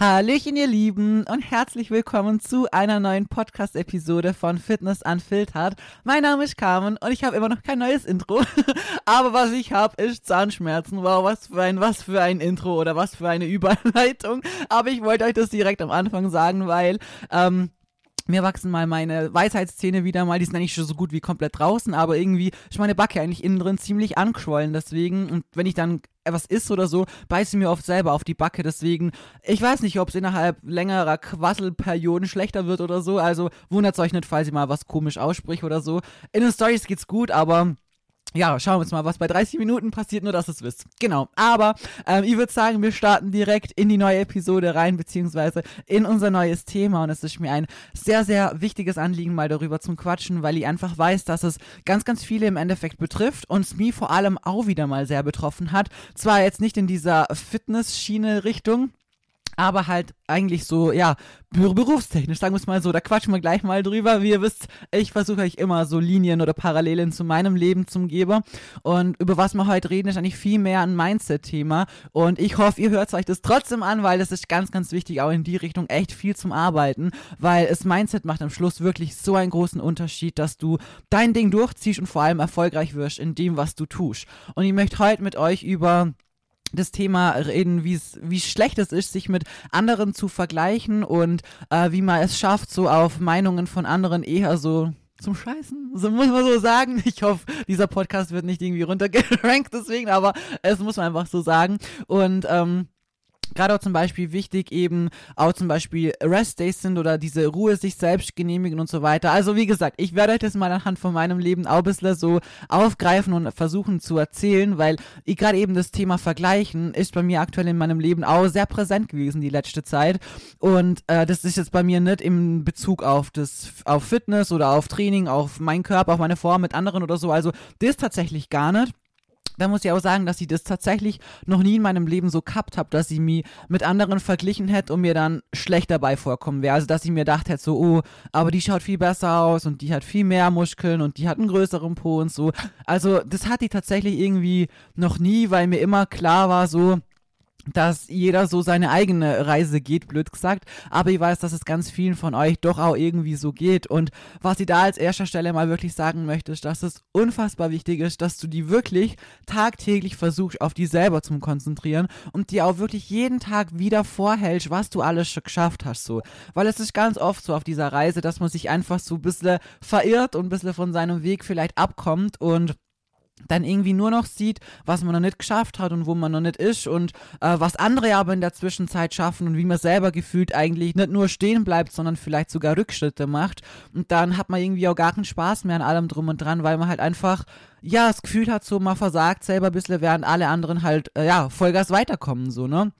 Hallöchen, ihr Lieben, und herzlich willkommen zu einer neuen Podcast-Episode von Fitness Unfiltered. Mein Name ist Carmen und ich habe immer noch kein neues Intro. Aber was ich habe, ist Zahnschmerzen. Wow, was für ein, was für ein Intro oder was für eine Überleitung. Aber ich wollte euch das direkt am Anfang sagen, weil, ähm, mir wachsen mal meine Weisheitszähne wieder mal, die sind eigentlich schon so gut wie komplett draußen, aber irgendwie ist meine Backe eigentlich innen drin ziemlich angeschwollen, deswegen, und wenn ich dann etwas isst oder so, beiße ich mir oft selber auf die Backe, deswegen, ich weiß nicht, ob es innerhalb längerer Quasselperioden schlechter wird oder so, also wundert euch nicht, falls ich mal was komisch ausspricht oder so. In den Stories geht's gut, aber ja, schauen wir uns mal, was bei 30 Minuten passiert, nur dass ihr es wisst. Genau. Aber ähm, ich würde sagen, wir starten direkt in die neue Episode rein, beziehungsweise in unser neues Thema. Und es ist mir ein sehr, sehr wichtiges Anliegen, mal darüber zu quatschen, weil ich einfach weiß, dass es ganz, ganz viele im Endeffekt betrifft und es mich vor allem auch wieder mal sehr betroffen hat. Zwar jetzt nicht in dieser Fitness-Schiene-Richtung, aber halt eigentlich so, ja, berufstechnisch, sagen wir es mal so, da quatschen wir gleich mal drüber. Wie ihr wisst, ich versuche euch immer so Linien oder Parallelen zu meinem Leben zum Geber. Und über was wir heute reden, ist eigentlich viel mehr ein Mindset-Thema. Und ich hoffe, ihr hört euch das trotzdem an, weil das ist ganz, ganz wichtig, auch in die Richtung echt viel zum Arbeiten, weil das Mindset macht am Schluss wirklich so einen großen Unterschied, dass du dein Ding durchziehst und vor allem erfolgreich wirst in dem, was du tust. Und ich möchte heute mit euch über das Thema reden, wie schlecht es ist, sich mit anderen zu vergleichen und äh, wie man es schafft, so auf Meinungen von anderen eher so zum Scheißen, so muss man so sagen. Ich hoffe, dieser Podcast wird nicht irgendwie runtergerankt deswegen, aber es muss man einfach so sagen. Und ähm, gerade auch zum Beispiel wichtig eben auch zum Beispiel Rest Days sind oder diese Ruhe sich selbst genehmigen und so weiter. Also wie gesagt, ich werde euch das mal anhand von meinem Leben auch ein bisschen so aufgreifen und versuchen zu erzählen, weil ich gerade eben das Thema Vergleichen ist bei mir aktuell in meinem Leben auch sehr präsent gewesen die letzte Zeit und äh, das ist jetzt bei mir nicht im Bezug auf das auf Fitness oder auf Training, auf meinen Körper, auf meine Form mit anderen oder so. Also das tatsächlich gar nicht da muss ich auch sagen, dass ich das tatsächlich noch nie in meinem Leben so gehabt habe, dass ich mich mit anderen verglichen hätte und mir dann schlecht dabei vorkommen wäre. Also, dass ich mir gedacht hätte, so, oh, aber die schaut viel besser aus und die hat viel mehr Muskeln und die hat einen größeren Po und so. Also, das hatte ich tatsächlich irgendwie noch nie, weil mir immer klar war, so, dass jeder so seine eigene Reise geht, blöd gesagt. Aber ich weiß, dass es ganz vielen von euch doch auch irgendwie so geht. Und was ich da als erster Stelle mal wirklich sagen möchte, ist, dass es unfassbar wichtig ist, dass du die wirklich tagtäglich versuchst, auf die selber zu konzentrieren und dir auch wirklich jeden Tag wieder vorhältst, was du alles schon geschafft hast, so. Weil es ist ganz oft so auf dieser Reise, dass man sich einfach so ein bisschen verirrt und ein bisschen von seinem Weg vielleicht abkommt und dann irgendwie nur noch sieht, was man noch nicht geschafft hat und wo man noch nicht ist und äh, was andere aber in der Zwischenzeit schaffen und wie man selber gefühlt eigentlich nicht nur stehen bleibt, sondern vielleicht sogar Rückschritte macht. Und dann hat man irgendwie auch gar keinen Spaß mehr an allem drum und dran, weil man halt einfach, ja, das Gefühl hat, so man versagt selber ein bisschen, während alle anderen halt, äh, ja, Vollgas weiterkommen, so, ne?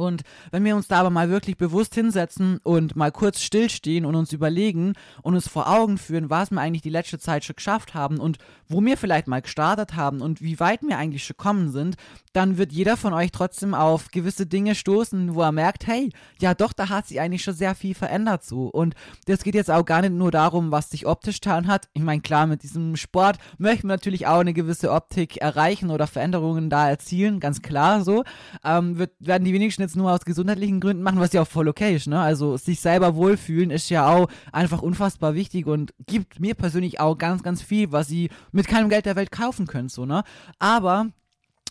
Und wenn wir uns da aber mal wirklich bewusst hinsetzen und mal kurz stillstehen und uns überlegen und uns vor Augen führen, was wir eigentlich die letzte Zeit schon geschafft haben und wo wir vielleicht mal gestartet haben und wie weit wir eigentlich schon gekommen sind, dann wird jeder von euch trotzdem auf gewisse Dinge stoßen, wo er merkt, hey, ja doch, da hat sich eigentlich schon sehr viel verändert so. Und das geht jetzt auch gar nicht nur darum, was sich optisch getan hat. Ich meine, klar, mit diesem Sport möchten wir natürlich auch eine gewisse Optik erreichen oder Veränderungen da erzielen, ganz klar so. Ähm, wird, werden die wenigsten jetzt nur aus gesundheitlichen Gründen machen, was ja auch voll okay ist, ne? Also sich selber wohlfühlen ist ja auch einfach unfassbar wichtig und gibt mir persönlich auch ganz, ganz viel, was sie mit keinem Geld der Welt kaufen können, so, ne? Aber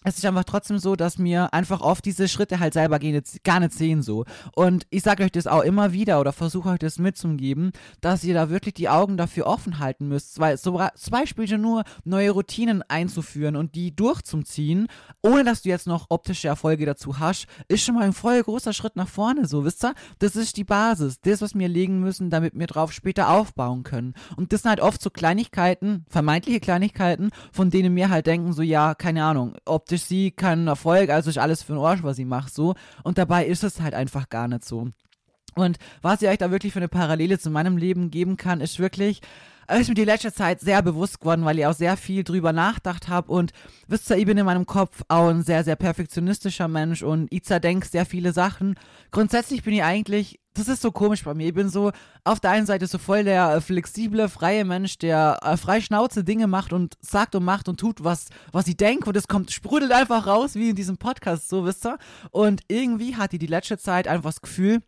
es ist einfach trotzdem so, dass mir einfach oft diese Schritte halt selber gehen, gar nicht sehen so. Und ich sage euch das auch immer wieder oder versuche euch das mitzugeben, dass ihr da wirklich die Augen dafür offen halten müsst, weil so, zum Beispiel nur neue Routinen einzuführen und die durchzuziehen, ohne dass du jetzt noch optische Erfolge dazu hast, ist schon mal ein voll großer Schritt nach vorne, so, wisst ihr? Das ist die Basis, das, was wir legen müssen, damit wir drauf später aufbauen können. Und das sind halt oft so Kleinigkeiten, vermeintliche Kleinigkeiten, von denen wir halt denken, so, ja, keine Ahnung, ob optisch sie keinen Erfolg, also ist alles für den Arsch, was sie macht, so. Und dabei ist es halt einfach gar nicht so. Und was ich euch da wirklich für eine Parallele zu meinem Leben geben kann, ist wirklich, ist mir die letzte Zeit sehr bewusst geworden, weil ich auch sehr viel drüber nachgedacht habe und wisst ihr, ich bin in meinem Kopf auch ein sehr, sehr perfektionistischer Mensch und ich zerdenke sehr viele Sachen. Grundsätzlich bin ich eigentlich, das ist so komisch bei mir, ich bin so auf der einen Seite so voll der äh, flexible, freie Mensch, der äh, frei Schnauze Dinge macht und sagt und macht und tut, was, was ich denke und es kommt, sprudelt einfach raus, wie in diesem Podcast, so wisst ihr. Und irgendwie hatte ich die letzte Zeit einfach das Gefühl,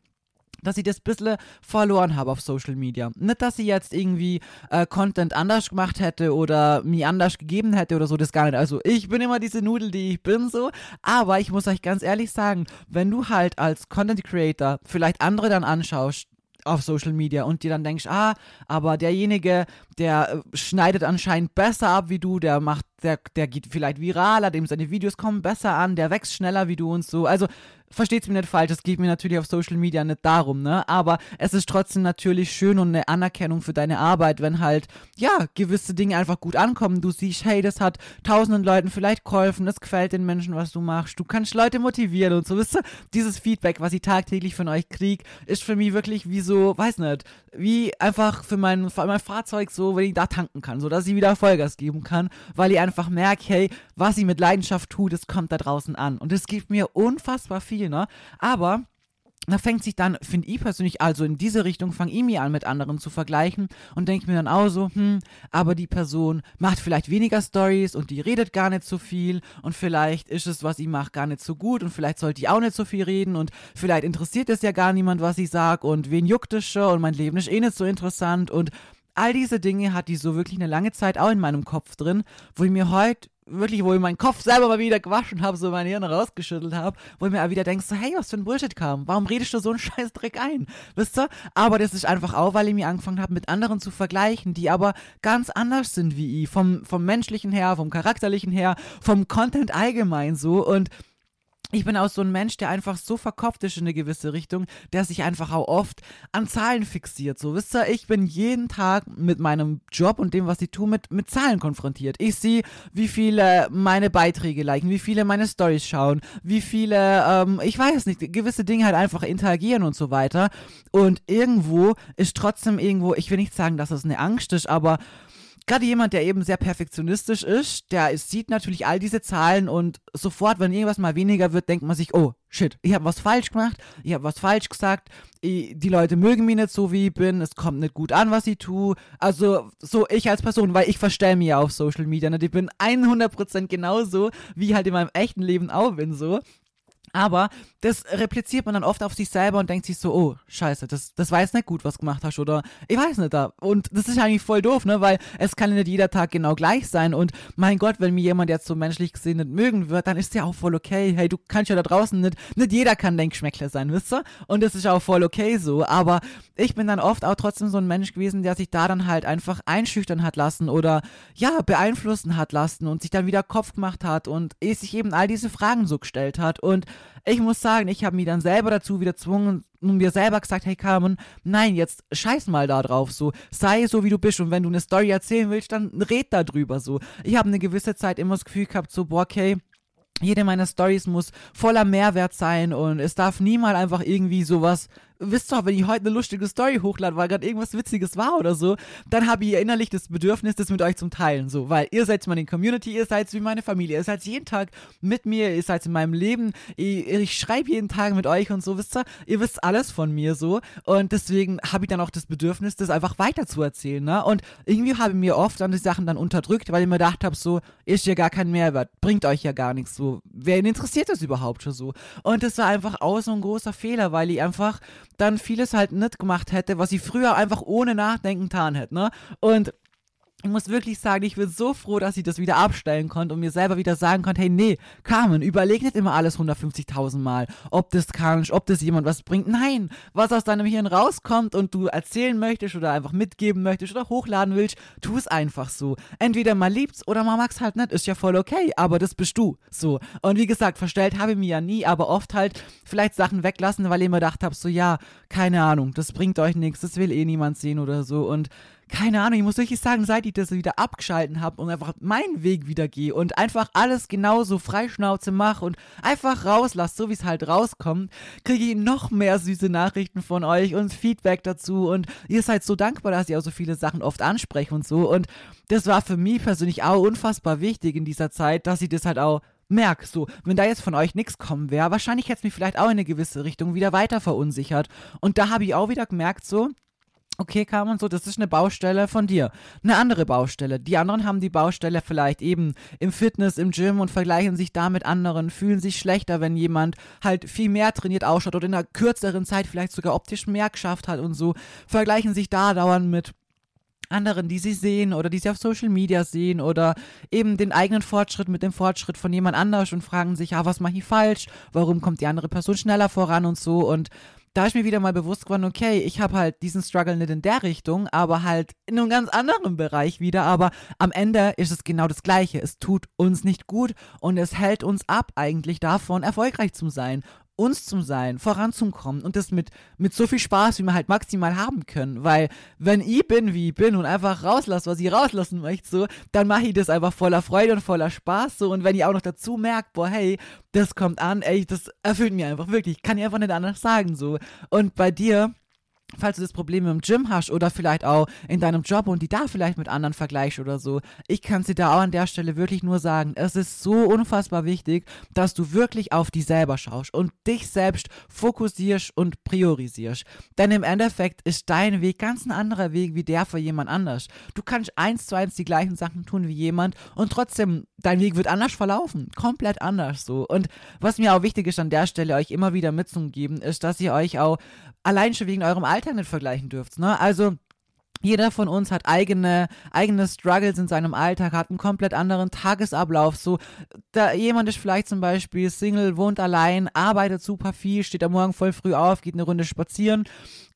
dass ich das ein bisschen verloren habe auf Social Media. Nicht, dass ich jetzt irgendwie äh, Content anders gemacht hätte oder mir anders gegeben hätte oder so, das gar nicht. Also ich bin immer diese Nudel, die ich bin so. Aber ich muss euch ganz ehrlich sagen, wenn du halt als Content Creator vielleicht andere dann anschaust, auf Social Media und dir dann denkst, ah, aber derjenige, der äh, schneidet anscheinend besser ab wie du, der macht, der, der geht vielleicht viraler, dem seine Videos kommen besser an, der wächst schneller wie du und so. Also versteht's mir nicht falsch, es geht mir natürlich auf Social Media nicht darum, ne? Aber es ist trotzdem natürlich schön und eine Anerkennung für deine Arbeit, wenn halt, ja, gewisse Dinge einfach gut ankommen. Du siehst, hey, das hat tausenden Leuten vielleicht geholfen, es gefällt den Menschen, was du machst. Du kannst Leute motivieren und so, wisst ihr? Dieses Feedback, was ich tagtäglich von euch kriege, ist für mich wirklich wie so, weiß nicht, wie einfach für mein, für mein Fahrzeug so, wenn ich da tanken kann, so dass ich wieder Vollgas geben kann, weil ich einfach merke, hey, was ich mit Leidenschaft tue, das kommt da draußen an. Und es gibt mir unfassbar viel, ne? Aber da fängt sich dann, finde ich persönlich, also in diese Richtung, fange ich mir an, mit anderen zu vergleichen und denke mir dann auch so, hm, aber die Person macht vielleicht weniger Stories und die redet gar nicht so viel und vielleicht ist es, was ich mache, gar nicht so gut und vielleicht sollte ich auch nicht so viel reden und vielleicht interessiert es ja gar niemand, was ich sage und wen juckt es schon und mein Leben ist eh nicht so interessant und all diese Dinge hat die so wirklich eine lange Zeit auch in meinem Kopf drin, wo ich mir heute wirklich, wo ich meinen Kopf selber mal wieder gewaschen habe, so mein Hirn rausgeschüttelt habe, wo ich mir auch wieder denkst, so, hey, was für ein Bullshit kam. Warum redest du so einen scheiß Dreck ein? Wisst ihr? Aber das ist einfach auch, weil ich mir angefangen habe, mit anderen zu vergleichen, die aber ganz anders sind wie ich. Vom, vom menschlichen her, vom charakterlichen her, vom Content allgemein so. Und ich bin auch so ein Mensch, der einfach so verkopft ist in eine gewisse Richtung, der sich einfach auch oft an Zahlen fixiert. So, wisst ihr, ich bin jeden Tag mit meinem Job und dem, was ich tue, mit, mit Zahlen konfrontiert. Ich sehe, wie viele meine Beiträge liken, wie viele meine Stories schauen, wie viele, ähm, ich weiß nicht, gewisse Dinge halt einfach interagieren und so weiter. Und irgendwo ist trotzdem irgendwo, ich will nicht sagen, dass es eine Angst ist, aber gerade jemand, der eben sehr perfektionistisch ist, der sieht natürlich all diese Zahlen und sofort, wenn irgendwas mal weniger wird, denkt man sich, oh, shit, ich habe was falsch gemacht, ich habe was falsch gesagt, ich, die Leute mögen mich nicht so, wie ich bin, es kommt nicht gut an, was ich tue. Also so ich als Person, weil ich verstelle mich ja auf Social Media, ne? ich bin 100% genauso, wie ich halt in meinem echten Leben auch bin, so. Aber das repliziert man dann oft auf sich selber und denkt sich so, oh, scheiße, das, das jetzt nicht gut, was gemacht hast, oder ich weiß nicht da. Und das ist eigentlich voll doof, ne, weil es kann nicht jeder Tag genau gleich sein. Und mein Gott, wenn mir jemand jetzt so menschlich gesehen nicht mögen wird, dann ist ja auch voll okay. Hey, du kannst ja da draußen nicht, nicht jeder kann Denkschmeckler sein, wisst ihr? Und das ist auch voll okay so. Aber ich bin dann oft auch trotzdem so ein Mensch gewesen, der sich da dann halt einfach einschüchtern hat lassen oder ja, beeinflussen hat lassen und sich dann wieder Kopf gemacht hat und sich eben all diese Fragen so gestellt hat. Und ich muss sagen, ich habe mich dann selber dazu wieder gezwungen und mir selber gesagt, hey Carmen, nein, jetzt scheiß mal da drauf, so, sei so wie du bist und wenn du eine Story erzählen willst, dann red da drüber, so. Ich habe eine gewisse Zeit immer das Gefühl gehabt, so, boah, okay, jede meiner Stories muss voller Mehrwert sein und es darf niemals einfach irgendwie sowas wisst doch, wenn ich heute eine lustige Story hochlade, weil gerade irgendwas Witziges war oder so, dann habe ich innerlich das Bedürfnis, das mit euch zum Teilen, so, weil ihr seid meine Community, ihr seid wie meine Familie, ihr seid jeden Tag mit mir, ihr seid in meinem Leben, ich, ich schreibe jeden Tag mit euch und so, wisst ihr, ihr wisst alles von mir so. Und deswegen habe ich dann auch das Bedürfnis, das einfach weiter zu erzählen, ne, und irgendwie habe ich mir oft an die Sachen dann unterdrückt, weil ich mir gedacht habe, so, ist ja gar kein Mehrwert, bringt euch ja gar nichts, so, wen interessiert das überhaupt schon so? Und das war einfach auch so ein großer Fehler, weil ich einfach dann vieles halt nicht gemacht hätte, was ich früher einfach ohne Nachdenken getan hätte, ne? Und ich muss wirklich sagen, ich bin so froh, dass ich das wieder abstellen konnte und mir selber wieder sagen konnte, hey, nee, Carmen, überleg nicht immer alles 150.000 Mal, ob das kannst, ob das jemand was bringt. Nein, was aus deinem Hirn rauskommt und du erzählen möchtest oder einfach mitgeben möchtest oder hochladen willst, tu es einfach so. Entweder man liebt's oder man mag's halt nicht, ist ja voll okay, aber das bist du, so. Und wie gesagt, verstellt habe ich mir ja nie, aber oft halt vielleicht Sachen weglassen, weil ich mir gedacht habe, so, ja, keine Ahnung, das bringt euch nichts, das will eh niemand sehen oder so und keine Ahnung, ich muss wirklich sagen, seit ich das wieder abgeschalten habe und einfach meinen Weg wieder gehe und einfach alles genauso freischnauze mache und einfach rauslasse, so wie es halt rauskommt, kriege ich noch mehr süße Nachrichten von euch und Feedback dazu und ihr seid so dankbar, dass ihr auch so viele Sachen oft ansprecht und so und das war für mich persönlich auch unfassbar wichtig in dieser Zeit, dass ich das halt auch merke, so, wenn da jetzt von euch nichts kommen wäre, wahrscheinlich hätte es mich vielleicht auch in eine gewisse Richtung wieder weiter verunsichert. Und da habe ich auch wieder gemerkt, so, okay, Carmen, so, das ist eine Baustelle von dir. Eine andere Baustelle. Die anderen haben die Baustelle vielleicht eben im Fitness, im Gym und vergleichen sich da mit anderen, fühlen sich schlechter, wenn jemand halt viel mehr trainiert ausschaut oder in einer kürzeren Zeit vielleicht sogar optisch mehr geschafft hat und so, vergleichen sich da dauernd mit anderen, die sie sehen oder die sie auf Social Media sehen oder eben den eigenen Fortschritt mit dem Fortschritt von jemand anders und fragen sich, ah, was mache ich falsch? Warum kommt die andere Person schneller voran und so und da ist mir wieder mal bewusst geworden, okay, ich habe halt diesen Struggle nicht in der Richtung, aber halt in einem ganz anderen Bereich wieder. Aber am Ende ist es genau das Gleiche. Es tut uns nicht gut und es hält uns ab, eigentlich davon erfolgreich zu sein uns zu sein, voranzukommen und das mit, mit so viel Spaß, wie wir halt maximal haben können. Weil, wenn ich bin, wie ich bin und einfach rauslasse, was ich rauslassen möchte, so, dann mache ich das einfach voller Freude und voller Spaß, so. Und wenn ich auch noch dazu merke, boah, hey, das kommt an, ey, das erfüllt mir einfach wirklich. Kann ich einfach nicht anders sagen, so. Und bei dir, falls du das Problem im Gym hast oder vielleicht auch in deinem Job und die da vielleicht mit anderen vergleichst oder so, ich kann sie da auch an der Stelle wirklich nur sagen, es ist so unfassbar wichtig, dass du wirklich auf dich selber schaust und dich selbst fokussierst und priorisierst. Denn im Endeffekt ist dein Weg ganz ein anderer Weg wie der für jemand anders. Du kannst eins zu eins die gleichen Sachen tun wie jemand und trotzdem dein Weg wird anders verlaufen, komplett anders so. Und was mir auch wichtig ist an der Stelle euch immer wieder mitzugeben, ist, dass ihr euch auch allein schon wegen eurem Alltag nicht vergleichen dürft. Ne? Also jeder von uns hat eigene, eigene Struggles in seinem Alltag, hat einen komplett anderen Tagesablauf. So, da jemand ist vielleicht zum Beispiel Single, wohnt allein, arbeitet super viel, steht am Morgen voll früh auf, geht eine Runde spazieren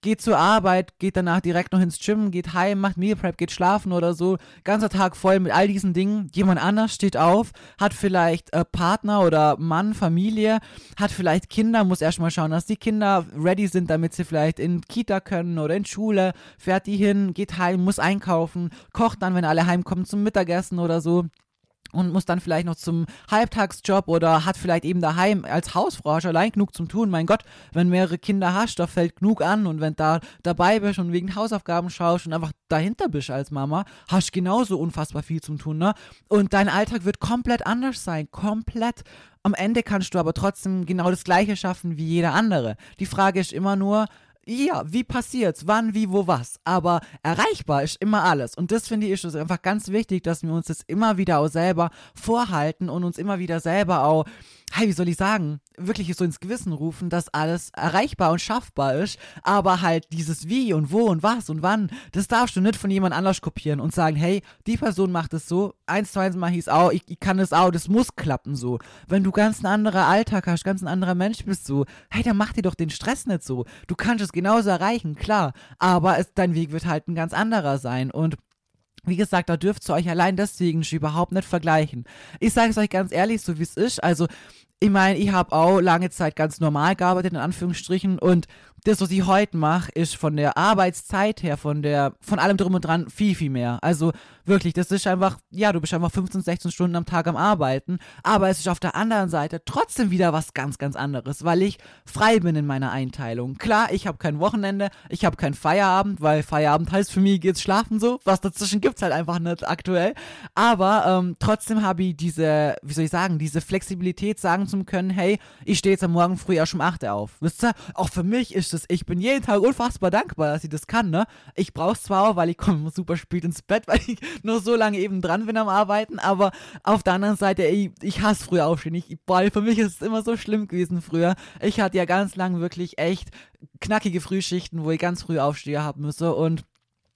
geht zur Arbeit, geht danach direkt noch ins Gym, geht heim, macht Meal Prep, geht schlafen oder so. Ganzer Tag voll mit all diesen Dingen. Jemand anders steht auf, hat vielleicht äh, Partner oder Mann, Familie, hat vielleicht Kinder, muss erstmal schauen, dass die Kinder ready sind, damit sie vielleicht in Kita können oder in Schule, fährt die hin, geht heim, muss einkaufen, kocht dann, wenn alle heimkommen zum Mittagessen oder so und muss dann vielleicht noch zum Halbtagsjob oder hat vielleicht eben daheim als Hausfrau schon allein genug zum tun. Mein Gott, wenn mehrere Kinder hast, da fällt genug an und wenn da dabei bist und wegen Hausaufgaben schaust und einfach dahinter bist als Mama, hast genauso unfassbar viel zum tun, ne? Und dein Alltag wird komplett anders sein, komplett. Am Ende kannst du aber trotzdem genau das Gleiche schaffen wie jeder andere. Die Frage ist immer nur, ja, wie passiert's, wann, wie, wo, was. Aber erreichbar ist immer alles. Und das finde ich ist einfach ganz wichtig, dass wir uns das immer wieder auch selber vorhalten und uns immer wieder selber auch hey, wie soll ich sagen, wirklich so ins Gewissen rufen, dass alles erreichbar und schaffbar ist, aber halt dieses Wie und Wo und Was und Wann, das darfst du nicht von jemand anders kopieren und sagen, hey, die Person macht es so, eins zu eins mache ich es auch, ich, ich kann es auch, das muss klappen so. Wenn du ganz ein anderer Alltag hast, ganz ein anderer Mensch bist so, hey, dann mach dir doch den Stress nicht so. Du kannst es genauso erreichen, klar, aber es, dein Weg wird halt ein ganz anderer sein und wie gesagt, da dürft ihr euch allein deswegen überhaupt nicht vergleichen. Ich sage es euch ganz ehrlich, so wie es ist. Also, ich meine, ich habe auch lange Zeit ganz normal gearbeitet, in Anführungsstrichen, und das, was ich heute mache, ist von der Arbeitszeit her, von der, von allem drum und dran viel, viel mehr. Also wirklich, das ist einfach, ja, du bist einfach 15, 16 Stunden am Tag am Arbeiten, aber es ist auf der anderen Seite trotzdem wieder was ganz, ganz anderes, weil ich frei bin in meiner Einteilung. Klar, ich habe kein Wochenende, ich habe keinen Feierabend, weil Feierabend heißt für mich geht's schlafen so, was dazwischen gibt's halt einfach nicht aktuell. Aber ähm, trotzdem habe ich diese, wie soll ich sagen, diese Flexibilität sagen zu können, hey, ich stehe jetzt am Morgen früh erst um 8 Uhr auf. Wisst ihr, auch für mich ist es, ich bin jeden Tag unfassbar dankbar, dass ich das kann, ne? Ich brauch's zwar auch, weil ich komme super spät ins Bett, weil ich nur so lange eben dran bin am Arbeiten, aber auf der anderen Seite, ey, ich hasse früher aufstehen. Ich, boah, für mich ist es immer so schlimm gewesen früher. Ich hatte ja ganz lang wirklich echt knackige Frühschichten, wo ich ganz früh aufstehen haben müsse und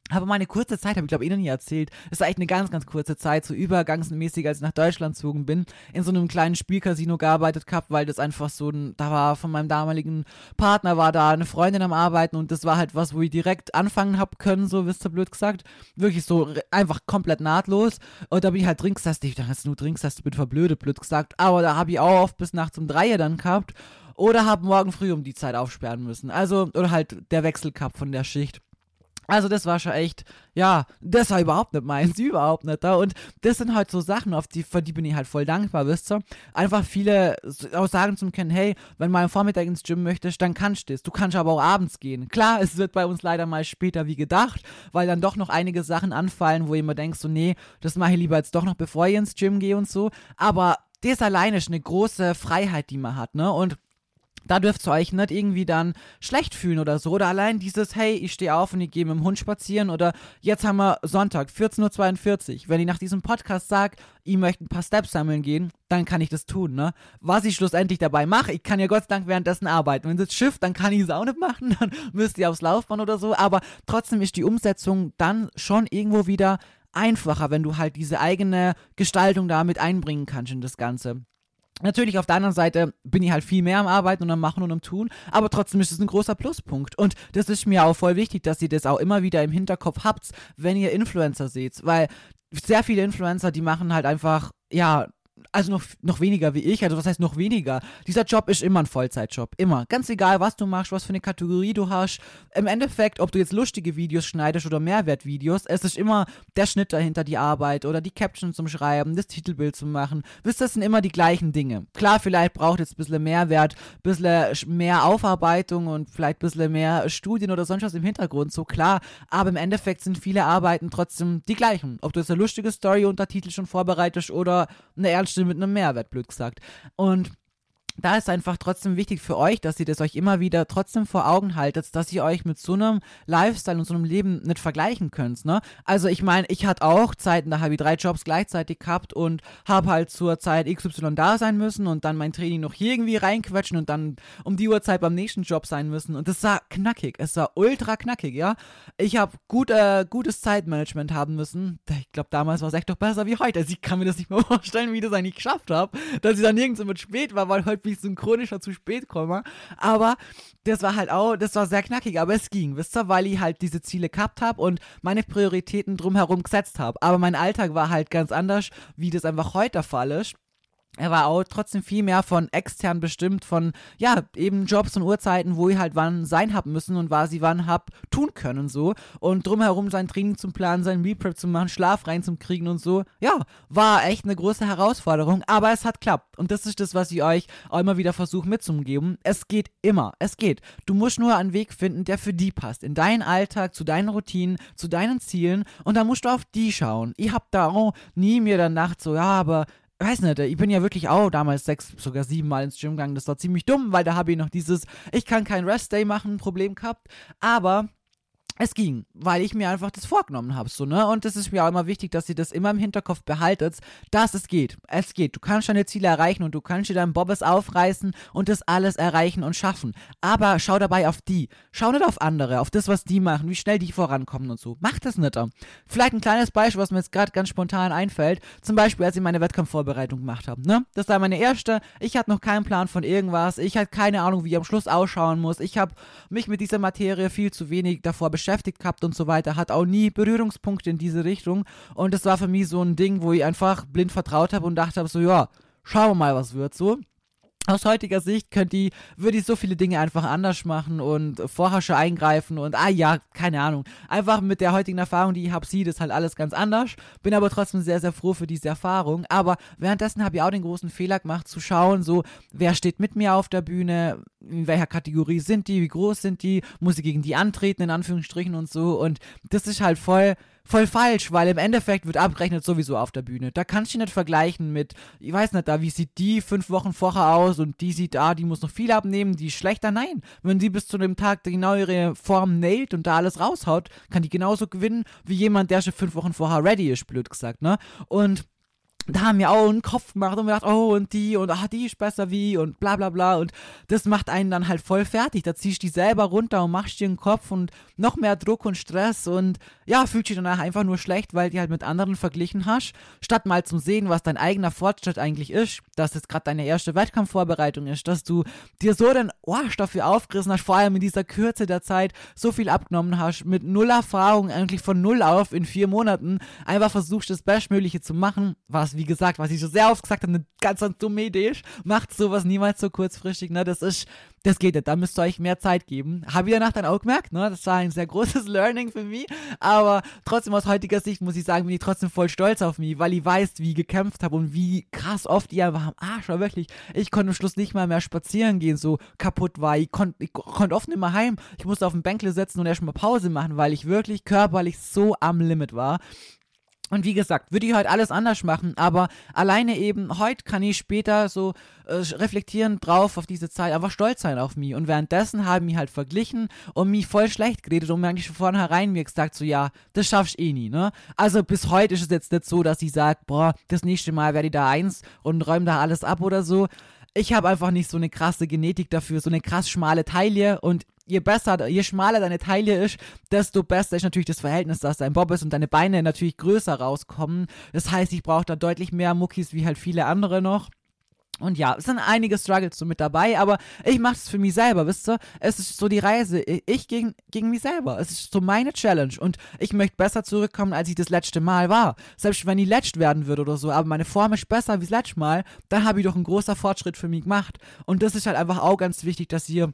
aber meine kurze Zeit, habe ich glaube ich noch nie erzählt, es war echt eine ganz, ganz kurze Zeit, so übergangsmäßig, als ich nach Deutschland gezogen bin, in so einem kleinen Spielcasino gearbeitet gehabt, weil das einfach so ein, da war von meinem damaligen Partner, war da eine Freundin am Arbeiten und das war halt was, wo ich direkt anfangen hab können, so wisst ihr blöd gesagt. Wirklich so einfach komplett nahtlos. Und da bin ich halt Trinksaste, ich dachte, nur Trinksaste, bin verblödet, blöd gesagt. Aber da habe ich auch oft bis nachts um drei dann gehabt. Oder habe morgen früh um die Zeit aufsperren müssen. Also, oder halt der Wechsel gehabt von der Schicht. Also das war schon echt, ja, das war überhaupt nicht meins, überhaupt nicht da. Und das sind halt so Sachen, auf die, für die bin ich halt voll dankbar, wisst ihr. Einfach viele auch sagen zum können, hey, wenn mal am Vormittag ins Gym möchtest, dann kannst du das. Du kannst aber auch abends gehen. Klar, es wird bei uns leider mal später wie gedacht, weil dann doch noch einige Sachen anfallen, wo ihr immer denkst, so, nee, das mache ich lieber jetzt doch noch, bevor ich ins Gym gehe und so. Aber das alleine ist eine große Freiheit, die man hat, ne? Und da dürft ihr euch nicht irgendwie dann schlecht fühlen oder so. Oder allein dieses, hey, ich stehe auf und ich gehe mit dem Hund spazieren. Oder jetzt haben wir Sonntag, 14.42 Uhr. Wenn ich nach diesem Podcast sage, ich möchte ein paar Steps sammeln gehen, dann kann ich das tun, ne? Was ich schlussendlich dabei mache, ich kann ja Gott sei Dank währenddessen arbeiten. Wenn das Schiff, dann kann ich es auch nicht machen, dann müsst ihr aufs Laufbahn oder so. Aber trotzdem ist die Umsetzung dann schon irgendwo wieder einfacher, wenn du halt diese eigene Gestaltung da mit einbringen kannst in das Ganze. Natürlich auf der anderen Seite bin ich halt viel mehr am Arbeiten und am Machen und am Tun, aber trotzdem ist es ein großer Pluspunkt. Und das ist mir auch voll wichtig, dass ihr das auch immer wieder im Hinterkopf habt, wenn ihr Influencer seht. Weil sehr viele Influencer, die machen halt einfach, ja, also noch, noch weniger wie ich, also was heißt noch weniger? Dieser Job ist immer ein Vollzeitjob, immer. Ganz egal, was du machst, was für eine Kategorie du hast. Im Endeffekt, ob du jetzt lustige Videos schneidest oder Mehrwertvideos, es ist immer der Schnitt dahinter, die Arbeit oder die Caption zum Schreiben, das Titelbild zu machen. Wisst, das sind immer die gleichen Dinge. Klar, vielleicht braucht es ein bisschen Mehrwert, ein bisschen mehr Aufarbeitung und vielleicht ein bisschen mehr Studien oder sonst was im Hintergrund, so klar. Aber im Endeffekt sind viele Arbeiten trotzdem die gleichen. Ob du jetzt eine lustige Story-Untertitel schon vorbereitest oder eine ernste mit einem Mehrwert, blöd gesagt. Und da ist einfach trotzdem wichtig für euch, dass ihr das euch immer wieder trotzdem vor Augen haltet, dass ihr euch mit so einem Lifestyle und so einem Leben nicht vergleichen könnt. Ne? Also ich meine, ich hatte auch Zeiten, da habe ich drei Jobs gleichzeitig gehabt und habe halt zur Zeit XY da sein müssen und dann mein Training noch hier irgendwie reinquetschen und dann um die Uhrzeit beim nächsten Job sein müssen. Und das war knackig, es war ultra knackig, ja. Ich habe gut, äh, gutes Zeitmanagement haben müssen. Ich glaube, damals war es echt doch besser wie heute. Also ich kann mir das nicht mehr vorstellen, wie ich das eigentlich geschafft habe, dass ich dann nirgends mit spät war, weil heute ich synchronischer zu spät komme. Aber das war halt auch, das war sehr knackig, aber es ging, wisst ihr, weil ich halt diese Ziele gehabt habe und meine Prioritäten drumherum gesetzt habe. Aber mein Alltag war halt ganz anders, wie das einfach heute der Fall ist er war auch trotzdem viel mehr von extern bestimmt, von ja, eben Jobs und Uhrzeiten, wo ich halt wann sein hab müssen und was ich wann hab tun können so. Und drumherum sein Training zum Planen, sein Reprep zu machen, Schlaf reinzukriegen und so. Ja, war echt eine große Herausforderung, aber es hat klappt. Und das ist das, was ich euch auch immer wieder versuche mitzugeben. Es geht immer, es geht. Du musst nur einen Weg finden, der für die passt. In deinen Alltag, zu deinen Routinen, zu deinen Zielen. Und da musst du auf die schauen. Ich hab da auch nie mir dann nachts so, ja, aber weiß nicht, ich bin ja wirklich auch damals sechs, sogar sieben Mal ins Gym gegangen. Das war ziemlich dumm, weil da habe ich noch dieses, ich kann kein Rest-Day machen, Problem gehabt. Aber es ging, weil ich mir einfach das vorgenommen habe, so, ne? Und das ist mir auch immer wichtig, dass ihr das immer im Hinterkopf behaltet, dass es geht. Es geht. Du kannst deine Ziele erreichen und du kannst dir deinen Bobbes aufreißen und das alles erreichen und schaffen. Aber schau dabei auf die. Schau nicht auf andere, auf das, was die machen, wie schnell die vorankommen und so. Mach das nicht. Vielleicht ein kleines Beispiel, was mir jetzt gerade ganz spontan einfällt. Zum Beispiel, als ich meine Wettkampfvorbereitung gemacht habe, ne? Das war meine erste. Ich hatte noch keinen Plan von irgendwas. Ich hatte keine Ahnung, wie ich am Schluss ausschauen muss. Ich habe mich mit dieser Materie viel zu wenig davor beschäftigt beschäftigt gehabt und so weiter, hat auch nie Berührungspunkte in diese Richtung. Und das war für mich so ein Ding, wo ich einfach blind vertraut habe und dachte so, ja, schauen wir mal, was wird so aus heutiger Sicht könnt die, würde ich so viele Dinge einfach anders machen und vorher schon eingreifen und ah ja, keine Ahnung. Einfach mit der heutigen Erfahrung, die ich habe, sieht es halt alles ganz anders. Bin aber trotzdem sehr, sehr froh für diese Erfahrung. Aber währenddessen habe ich auch den großen Fehler gemacht, zu schauen, so, wer steht mit mir auf der Bühne, in welcher Kategorie sind die, wie groß sind die, muss ich gegen die antreten, in Anführungsstrichen und so. Und das ist halt voll voll falsch, weil im Endeffekt wird abgerechnet sowieso auf der Bühne. Da kannst du nicht vergleichen mit, ich weiß nicht, da, wie sieht die fünf Wochen vorher aus und die sieht, ah, die muss noch viel abnehmen, die ist schlechter. Nein, wenn sie bis zu dem Tag genau ihre Form nailt und da alles raushaut, kann die genauso gewinnen wie jemand, der schon fünf Wochen vorher ready ist, blöd gesagt, ne? Und da haben wir auch einen Kopf gemacht und gedacht, oh, und die und ah, die ist besser wie und bla bla bla. Und das macht einen dann halt voll fertig. Da ziehst du die selber runter und machst dir den Kopf und noch mehr Druck und Stress und ja, fühlst dich danach einfach nur schlecht, weil du halt mit anderen verglichen hast. Statt mal zu sehen, was dein eigener Fortschritt eigentlich ist, dass es gerade deine erste Wettkampfvorbereitung ist, dass du dir so den Arsch dafür aufgerissen hast, vor allem in dieser Kürze der Zeit so viel abgenommen hast, mit null Erfahrung, eigentlich von null auf in vier Monaten, einfach versuchst das Bestmögliche zu machen, was wie gesagt, was ich schon sehr oft gesagt habe, eine ganz, ganz dumme Idee ist. Macht sowas niemals so kurzfristig, ne? Das ist, das geht nicht, da müsst ihr euch mehr Zeit geben. Habe ich danach dann auch gemerkt, ne? Das war ein sehr großes Learning für mich, aber trotzdem aus heutiger Sicht muss ich sagen, bin ich trotzdem voll stolz auf mich, weil ich weiß, wie ich gekämpft habe und wie krass oft ich einfach am Arsch war, wirklich. Ich konnte am Schluss nicht mal mehr spazieren gehen, so kaputt war. Ich konnte ich konnt oft nicht mehr heim. Ich musste auf dem Bänkle sitzen und erstmal Pause machen, weil ich wirklich körperlich so am Limit war. Und wie gesagt, würde ich heute alles anders machen, aber alleine eben, heute kann ich später so äh, reflektieren drauf auf diese Zeit, einfach stolz sein auf mich. Und währenddessen haben mich halt verglichen und mich voll schlecht geredet und mir eigentlich von vornherein mir gesagt, so ja, das schaffst eh nie, ne? Also bis heute ist es jetzt nicht so, dass ich sage, boah, das nächste Mal werde ich da eins und räume da alles ab oder so. Ich habe einfach nicht so eine krasse Genetik dafür, so eine krass schmale Taille und je besser, je schmaler deine Taille ist, desto besser ist natürlich das Verhältnis, dass dein Bob ist und deine Beine natürlich größer rauskommen. Das heißt, ich brauche da deutlich mehr Muckis wie halt viele andere noch. Und ja, es sind einige Struggles so mit dabei, aber ich mache es für mich selber, wisst ihr? Es ist so die Reise, ich gegen, gegen mich selber. Es ist so meine Challenge und ich möchte besser zurückkommen, als ich das letzte Mal war. Selbst wenn ich letzt werden würde oder so, aber meine Form ist besser wie das letzte Mal, dann habe ich doch einen großen Fortschritt für mich gemacht. Und das ist halt einfach auch ganz wichtig, dass ihr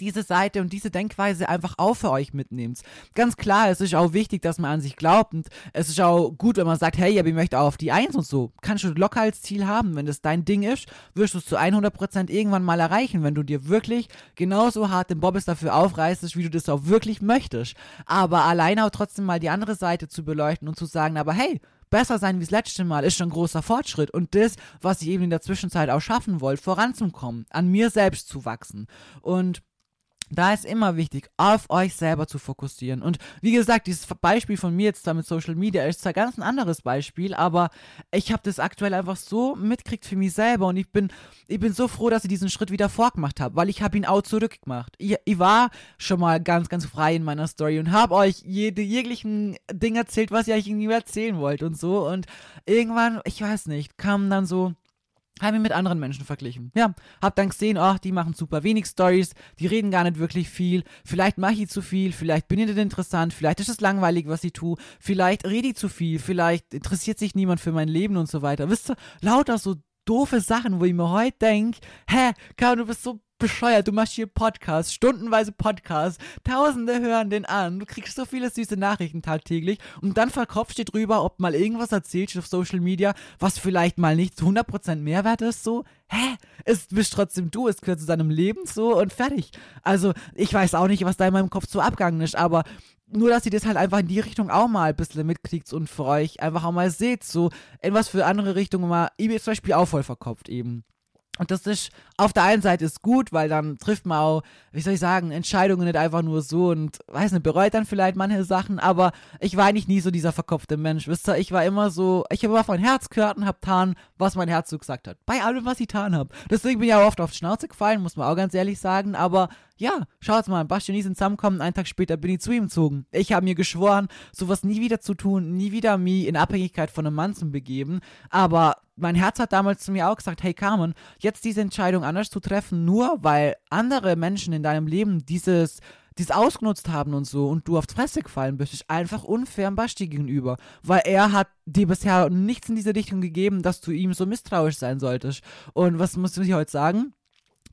diese Seite und diese Denkweise einfach auch für euch mitnehmt. Ganz klar, es ist auch wichtig, dass man an sich glaubt und es ist auch gut, wenn man sagt, hey, aber ich möchte auch auf die Eins und so. Kannst du locker als Ziel haben. Wenn das dein Ding ist, wirst du es zu 100% irgendwann mal erreichen, wenn du dir wirklich genauso hart den Bobbes dafür aufreißt, wie du das auch wirklich möchtest. Aber alleine auch trotzdem mal die andere Seite zu beleuchten und zu sagen, aber hey, besser sein wie das letzte Mal ist schon ein großer Fortschritt. Und das, was ich eben in der Zwischenzeit auch schaffen wollte, voranzukommen, an mir selbst zu wachsen. Und da ist immer wichtig, auf euch selber zu fokussieren. Und wie gesagt, dieses Beispiel von mir jetzt da mit Social Media ist zwar ganz ein anderes Beispiel, aber ich habe das aktuell einfach so mitkriegt für mich selber und ich bin, ich bin so froh, dass ich diesen Schritt wieder vorgemacht habe, weil ich habe ihn auch zurückgemacht. Ich, ich war schon mal ganz, ganz frei in meiner Story und habe euch jede, jeglichen Ding erzählt, was ich euch irgendwie erzählen wollte und so. Und irgendwann, ich weiß nicht, kam dann so habe ihn mit anderen Menschen verglichen. Ja, hab dann gesehen, ach, die machen super wenig Stories, die reden gar nicht wirklich viel, vielleicht mache ich zu viel, vielleicht bin ich nicht interessant, vielleicht ist es langweilig, was ich tue, vielleicht rede ich zu viel, vielleicht interessiert sich niemand für mein Leben und so weiter. Wisst ihr, lauter so doofe Sachen, wo ich mir heute denke, hä, Karl, du bist so bescheuert, du machst hier Podcasts, stundenweise Podcasts, Tausende hören den an, du kriegst so viele süße Nachrichten tagtäglich und dann verkopfst du drüber, ob mal irgendwas erzählst auf Social Media, was vielleicht mal nicht zu 100% Mehrwert ist, so, hä, es bist trotzdem du, es gehört zu deinem Leben, so und fertig. Also, ich weiß auch nicht, was da in meinem Kopf so abgegangen ist, aber nur, dass ihr das halt einfach in die Richtung auch mal ein bisschen mitkriegt und für euch einfach auch mal seht, so in was für andere Richtungen mal, ich zum Beispiel auch voll verkopft eben. Und das ist auf der einen Seite ist gut, weil dann trifft man auch, wie soll ich sagen, Entscheidungen nicht einfach nur so und weiß nicht, bereut dann vielleicht manche Sachen, aber ich war eigentlich nie so dieser verkopfte Mensch. Wisst ihr, ich war immer so, ich habe immer mein Herz gehört und hab getan, was mein Herz so gesagt hat. Bei allem, was ich getan habe. Deswegen bin ich auch oft auf die Schnauze gefallen, muss man auch ganz ehrlich sagen, aber ja, schaut mal, Basti und ich sind zusammengekommen, einen Tag später bin ich zu ihm gezogen. Ich habe mir geschworen, sowas nie wieder zu tun, nie wieder mich in Abhängigkeit von einem Mann zu begeben, aber mein Herz hat damals zu mir auch gesagt, hey Carmen, jetzt diese Entscheidung anders zu treffen, nur weil andere Menschen in deinem Leben dieses dies ausgenutzt haben und so und du auf die Fresse gefallen bist, ist einfach unfair Basti gegenüber. Weil er hat dir bisher nichts in diese Richtung gegeben, dass du ihm so misstrauisch sein solltest. Und was muss ich heute sagen?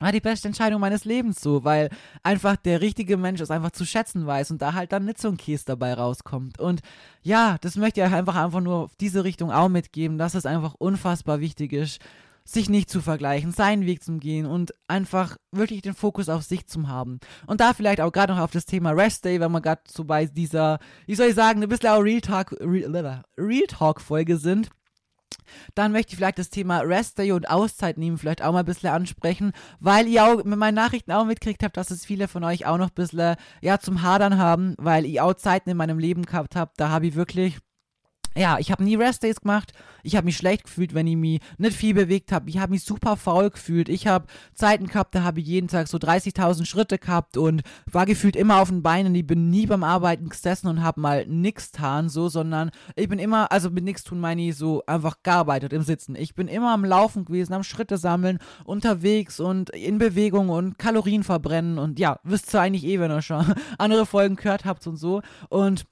War die beste Entscheidung meines Lebens so, weil einfach der richtige Mensch es einfach zu schätzen weiß und da halt dann nicht so ein Käse dabei rauskommt. Und ja, das möchte ich einfach einfach nur auf diese Richtung auch mitgeben, dass es einfach unfassbar wichtig ist, sich nicht zu vergleichen, seinen Weg zu gehen und einfach wirklich den Fokus auf sich zu haben. Und da vielleicht auch gerade noch auf das Thema Rest Day, wenn wir gerade so bei dieser, wie soll ich sagen, ein bisschen auch Real Talk, Real, Real Talk Folge sind dann möchte ich vielleicht das Thema Rest Day und Auszeit nehmen vielleicht auch mal ein bisschen ansprechen, weil ihr auch mit meinen Nachrichten auch mitgekriegt habt, dass es viele von euch auch noch ein bisschen ja, zum Hadern haben, weil ich auch Zeiten in meinem Leben gehabt habe, da habe ich wirklich ja, ich habe nie Restdays gemacht. Ich habe mich schlecht gefühlt, wenn ich mich nicht viel bewegt habe. Ich habe mich super faul gefühlt. Ich habe Zeiten gehabt, da habe ich jeden Tag so 30.000 Schritte gehabt und war gefühlt immer auf den Beinen. Ich bin nie beim Arbeiten gesessen und habe mal nichts getan, so, sondern ich bin immer, also mit nichts tun meine ich so einfach gearbeitet im Sitzen. Ich bin immer am Laufen gewesen, am Schritte sammeln, unterwegs und in Bewegung und Kalorien verbrennen und ja, wisst ihr eigentlich eh, wenn ihr schon andere Folgen gehört habt und so. Und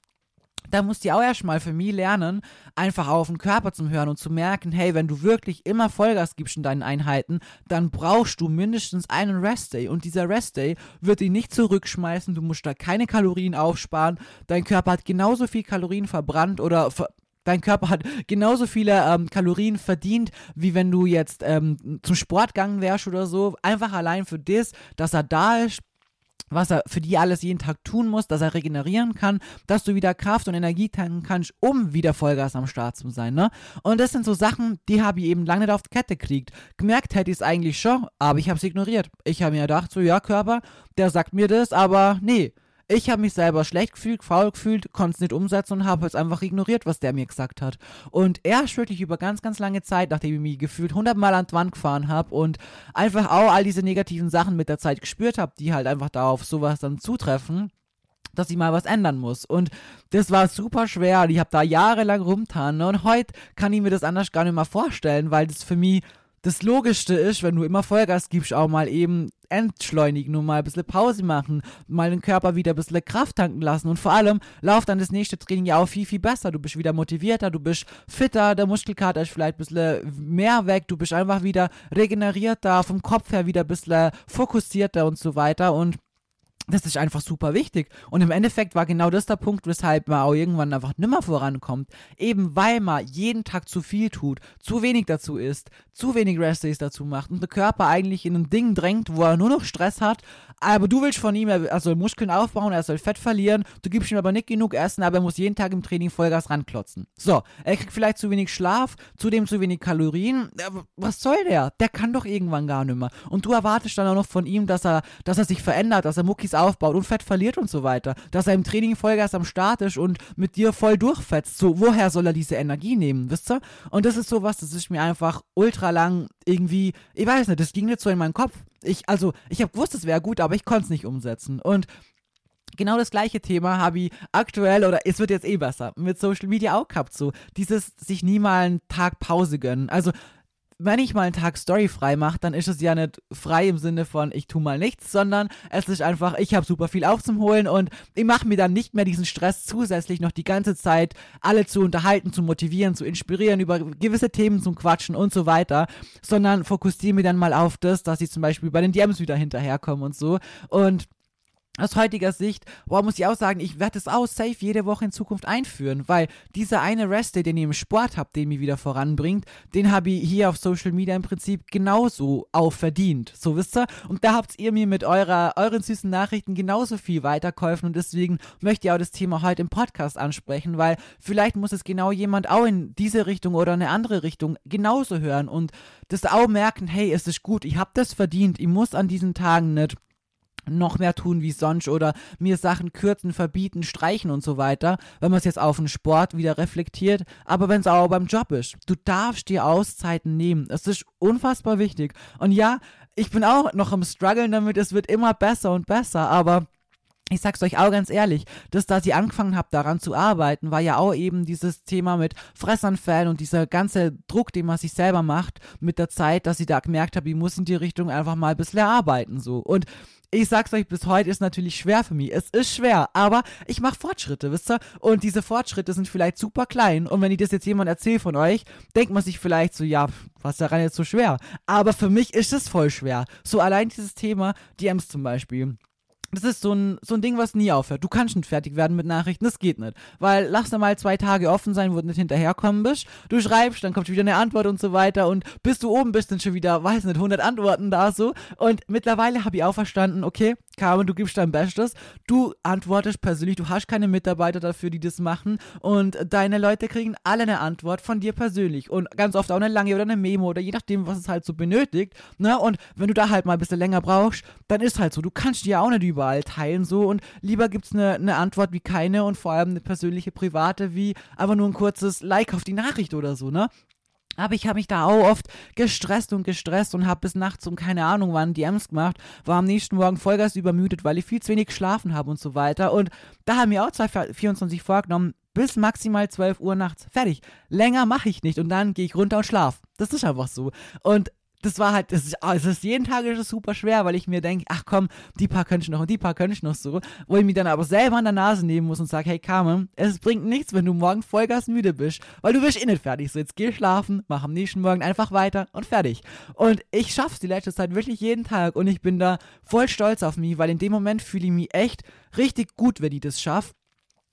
da musst du auch erstmal für mich lernen, einfach auf den Körper zu hören und zu merken, hey, wenn du wirklich immer Vollgas gibst in deinen Einheiten, dann brauchst du mindestens einen Restday. Und dieser Restday wird dich nicht zurückschmeißen, du musst da keine Kalorien aufsparen, dein Körper hat genauso viel Kalorien verbrannt oder ver Dein Körper hat genauso viele ähm, Kalorien verdient, wie wenn du jetzt ähm, zum Sport gegangen wärst oder so. Einfach allein für das, dass er da ist, was er für die alles jeden Tag tun muss, dass er regenerieren kann, dass du wieder Kraft und Energie tanken kannst, um wieder Vollgas am Start zu sein, ne? Und das sind so Sachen, die habe ich eben lange nicht auf die Kette gekriegt. Gemerkt hätte ich es eigentlich schon, aber ich habe es ignoriert. Ich habe mir gedacht, so, ja, Körper, der sagt mir das, aber nee, ich habe mich selber schlecht gefühlt, faul gefühlt, konnte es nicht umsetzen und habe es einfach ignoriert, was der mir gesagt hat. Und er ist wirklich über ganz, ganz lange Zeit, nachdem ich mich gefühlt hundertmal an die Wand gefahren habe und einfach auch all diese negativen Sachen mit der Zeit gespürt habe, die halt einfach da auf sowas dann zutreffen, dass ich mal was ändern muss. Und das war super schwer. Ich habe da jahrelang rumtan. Ne? Und heute kann ich mir das anders gar nicht mehr vorstellen, weil das für mich das Logischste ist, wenn du immer Vollgas gibst, auch mal eben entschleunigen und mal ein bisschen Pause machen, mal den Körper wieder ein bisschen Kraft tanken lassen und vor allem läuft dann das nächste Training ja auch viel, viel besser. Du bist wieder motivierter, du bist fitter, der Muskelkater ist vielleicht ein bisschen mehr weg, du bist einfach wieder regenerierter, vom Kopf her wieder ein bisschen fokussierter und so weiter und das ist einfach super wichtig. Und im Endeffekt war genau das der Punkt, weshalb man auch irgendwann einfach nimmer vorankommt. Eben weil man jeden Tag zu viel tut, zu wenig dazu isst, zu wenig Restdays dazu macht und der Körper eigentlich in ein Ding drängt, wo er nur noch Stress hat. Aber du willst von ihm, er soll Muskeln aufbauen, er soll Fett verlieren, du gibst ihm aber nicht genug Essen, aber er muss jeden Tag im Training Vollgas ranklotzen. So, er kriegt vielleicht zu wenig Schlaf, zudem zu wenig Kalorien. Was soll der? Der kann doch irgendwann gar nicht mehr. Und du erwartest dann auch noch von ihm, dass er, dass er sich verändert, dass er Muckis Muskelmasse aufbaut und Fett verliert und so weiter. Dass er im Training Vollgas am Start ist und mit dir voll durchfetzt. So, woher soll er diese Energie nehmen, wisst ihr? Und das ist sowas, das ist mir einfach ultra lang irgendwie, ich weiß nicht, das ging nicht so in meinen Kopf. Ich, also, ich habe gewusst, es wäre gut, aber ich konnte es nicht umsetzen. Und Genau das gleiche Thema habe ich aktuell, oder es wird jetzt eh besser, mit Social Media auch gehabt, so dieses sich nie mal einen Tag Pause gönnen. Also wenn ich mal einen Tag Story frei mache, dann ist es ja nicht frei im Sinne von ich tu mal nichts, sondern es ist einfach, ich habe super viel aufzuholen und ich mache mir dann nicht mehr diesen Stress zusätzlich noch die ganze Zeit alle zu unterhalten, zu motivieren, zu inspirieren, über gewisse Themen zu quatschen und so weiter, sondern fokussiere mir dann mal auf das, dass ich zum Beispiel bei den DMs wieder hinterherkomme und so. Und aus heutiger Sicht, boah, muss ich auch sagen, ich werde es auch safe jede Woche in Zukunft einführen, weil dieser eine Rest Day, den ihr im Sport habt, den mich wieder voranbringt, den habe ich hier auf Social Media im Prinzip genauso auch verdient. So wisst ihr? Und da habt ihr mir mit eurer, euren süßen Nachrichten genauso viel weiterkäufen und deswegen möchte ich auch das Thema heute im Podcast ansprechen, weil vielleicht muss es genau jemand auch in diese Richtung oder eine andere Richtung genauso hören und das auch merken, hey, es ist gut, ich habe das verdient, ich muss an diesen Tagen nicht noch mehr tun wie sonst oder mir Sachen kürzen, verbieten, streichen und so weiter, wenn man es jetzt auf den Sport wieder reflektiert, aber wenn es auch beim Job ist. Du darfst dir Auszeiten nehmen. Es ist unfassbar wichtig. Und ja, ich bin auch noch im Struggeln damit, es wird immer besser und besser, aber ich sag's euch auch ganz ehrlich, dass da sie angefangen habt, daran zu arbeiten, war ja auch eben dieses Thema mit Fressanfällen und dieser ganze Druck, den man sich selber macht mit der Zeit, dass ich da gemerkt habe, ich muss in die Richtung einfach mal ein bisschen arbeiten, so. Und ich sag's euch, bis heute ist natürlich schwer für mich. Es ist schwer, aber ich mache Fortschritte, wisst ihr? Und diese Fortschritte sind vielleicht super klein. Und wenn ich das jetzt jemand erzählt von euch, denkt man sich vielleicht so, ja, was daran jetzt so schwer? Aber für mich ist es voll schwer. So allein dieses Thema, DMs zum Beispiel das ist so ein, so ein Ding, was nie aufhört. Du kannst nicht fertig werden mit Nachrichten, das geht nicht. Weil lass da mal zwei Tage offen sein, wo du nicht hinterherkommen bist. Du schreibst, dann kommt wieder eine Antwort und so weiter. Und bis du oben bist, sind schon wieder, weiß nicht, 100 Antworten da so. Und mittlerweile habe ich auch verstanden, okay, Carmen, du gibst dein Bestes. Du antwortest persönlich, du hast keine Mitarbeiter dafür, die das machen. Und deine Leute kriegen alle eine Antwort von dir persönlich. Und ganz oft auch eine lange oder eine Memo oder je nachdem, was es halt so benötigt. Ne? Und wenn du da halt mal ein bisschen länger brauchst, dann ist halt so. Du kannst die ja auch nicht über überall teilen so und lieber gibt es eine, eine Antwort wie keine und vor allem eine persönliche private wie einfach nur ein kurzes Like auf die Nachricht oder so, ne? Aber ich habe mich da auch oft gestresst und gestresst und habe bis nachts um keine Ahnung wann DMs gemacht, war am nächsten Morgen Vollgas übermüdet, weil ich viel zu wenig geschlafen habe und so weiter. Und da haben mir auch 224 vorgenommen, bis maximal 12 Uhr nachts. Fertig. Länger mache ich nicht und dann gehe ich runter und schlaf. Das ist einfach so. Und das war halt, das ist, es ist jeden Tag ist es super schwer, weil ich mir denke, ach komm, die paar könnte ich noch und die paar könnte ich noch so, wo ich mich dann aber selber an der Nase nehmen muss und sage, hey Carmen, es bringt nichts, wenn du morgen Vollgas müde bist, weil du bist eh nicht fertig. So, jetzt geh schlafen, mach am nächsten Morgen einfach weiter und fertig. Und ich schaff's die letzte Zeit wirklich jeden Tag und ich bin da voll stolz auf mich, weil in dem Moment fühle ich mich echt richtig gut, wenn ich das schaffe